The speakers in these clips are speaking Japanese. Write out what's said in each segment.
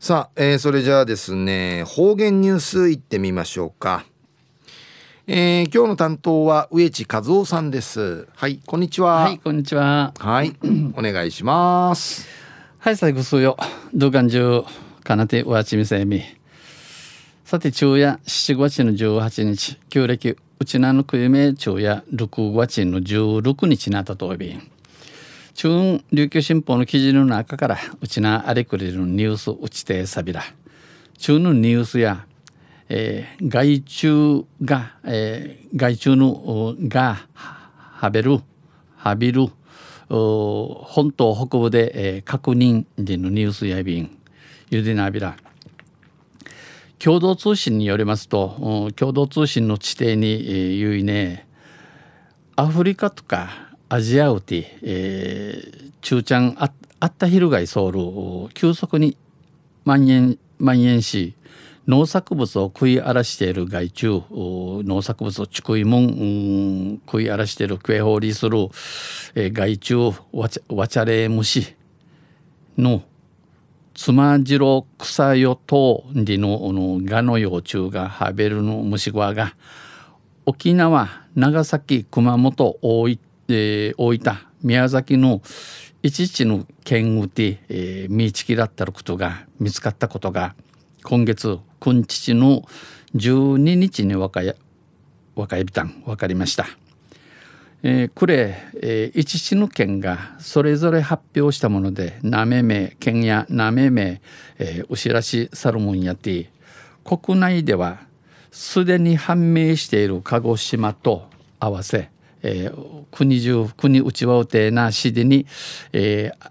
さあ、えー、それじゃあですね方言ニュースいってみましょうか。えー、今日の担当は植地和夫さんです。はいこんにちは。はいこんにちは。はいお願いします。はい最後数よ。動画中かなてわちみせみ。さて昼夜7月の18日旧暦うちなのくゆめ昼夜6月の16日になったとおび中琉球新報の記事の中からうちなあれくれるニュースうちてさびら中のニュースや、えー、害虫が、えー、害虫のがはべるはびる本島北部で、えー、確認でのニュースやびんゆでなびら。共同通信によりますと共同通信の地底に、言うねアフリカとかアジアウティ、えー、中ちゃんああったひるがいソウル急速に蔓延蔓延し農作物を食い荒らしている害虫農作物をちくいもん食い荒らしているクエホーリーする、えー、害虫わちわちゃれ虫のつまじろ草よとりののガの幼虫がハベルの虫ごわが沖縄長崎熊本大分,、えー、大分宮崎の一地の県うて、えー、見ちきだったることが見つかったことが今月今日の12日に若い若いびたん分かりました。えー、これ、えー、一市の県がそれぞれ発表したものでなめめ県やなめめ、えー、牛らしサルモンやて国内ではすでに判明している鹿児島と合わせ、えー、国中国内輪うてな市でに、えー、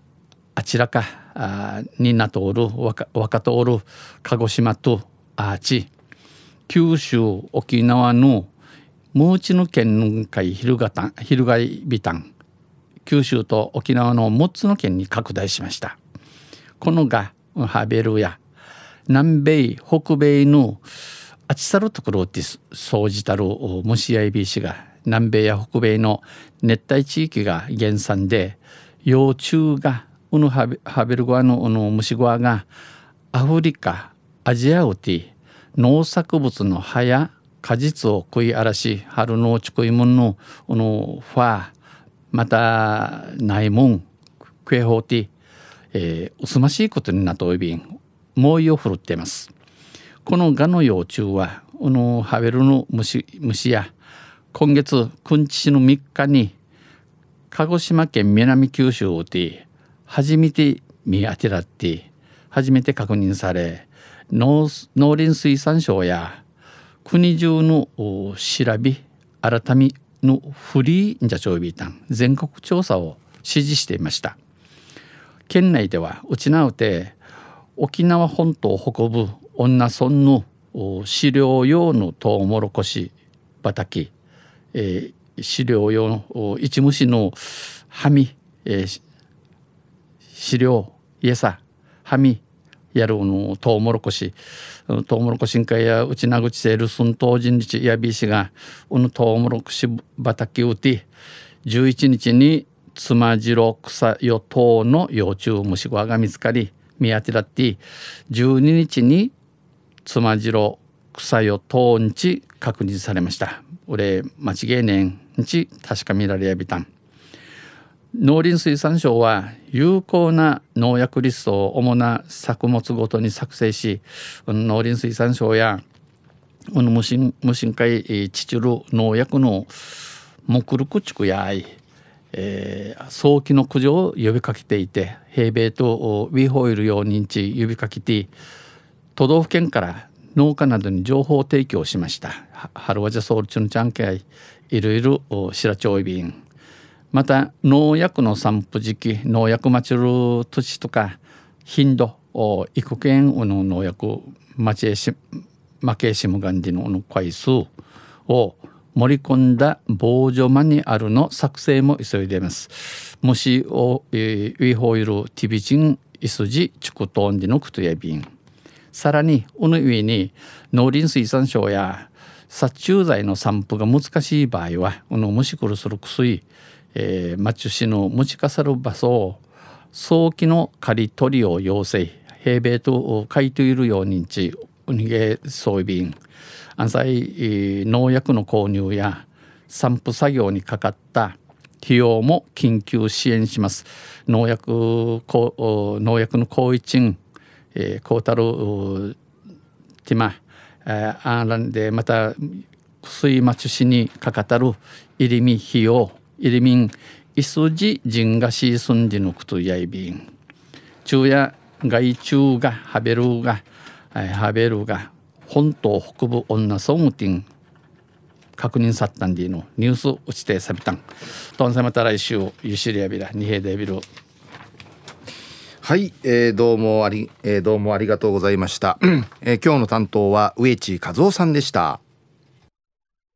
あちらかあになとおる若若とおる鹿児島とアーチ九州沖縄のムーチヌ県の海昼がた昼いビタン九州と沖縄の6つの県に拡大しました。このがハベルや南米北米のあちさるところって総じたる虫やいびしが南米や北米の熱帯地域が原産で幼虫がうぬハベルゴアのの虫ゴアがアフリカアジアウティ農作物の葉や果実を食い荒らし春のちこいもんのこのファーまたないもんクエホーティ、えー、薄ましいことになといびん猛威を振るっています。このガの幼虫はこのハベルの虫虫や今月くんちしの3日に鹿児島県南九州で初めて見当てらって初めて確認され農林水産省や国中の調べ改めのフリーンジャチョウビータン全国調査を指示していました。県内ではうちなうて沖縄本島北部女村の飼料用のトウモロコシ畑、えー、飼料用の一虫のはみ、えー、飼料餌はみやるのトウモロコシトウモロコシんかやうちなぐちせるすんとうじんちやびしがうぬトウモロコシ畑うて11日につまじろ草よとうの幼虫虫ごが見つかり見当てらって12日につまじろ草よとうんち確認されました。俺間違いねんち確か見られやびたん農林水産省は有効な農薬リストを主な作物ごとに作成し農林水産省や無心無心会チチル農薬の目録地区やえー、早期の駆除を呼びかけていて平米とウィホイル用認知呼びかけて都道府県から農家などに情報提供しました。春はじゃソウルチュンチャンケいろいろ白町便また農薬の散布時期農薬まちる土地とか頻度育犬の農薬まちえし負けしむがんでの回数を盛り込んだ防除マニュアルの作成も急いでいます。もしおウィホイルティビチンイスジチクトンディのクトヤビンさらにこの上に農林水産省や殺虫剤の散布が難しい場合はこの虫殺する薬えー、マチュシの持ちかさる場所を早期の刈り取りを要請平米と書いているようにちうにげ装備便安西農薬の購入や散布作業にかかった費用も緊急支援します。農薬農薬の行為賃、えー、こうたるティマ、えー、あらんでまた水町市にかかたる入りみ費用入りみんいすじ人がしすんじぬくとやいびん昼夜害虫がハベルがハベルが本島北部女ソングティン確認さったんでいいのニュース打ちてさびたんとんさまた来週ゆしりやびらにへでびるはい、えー、どうもあり、えー、どうもありがとうございました、えー、今日の担当は植地和夫さんでした。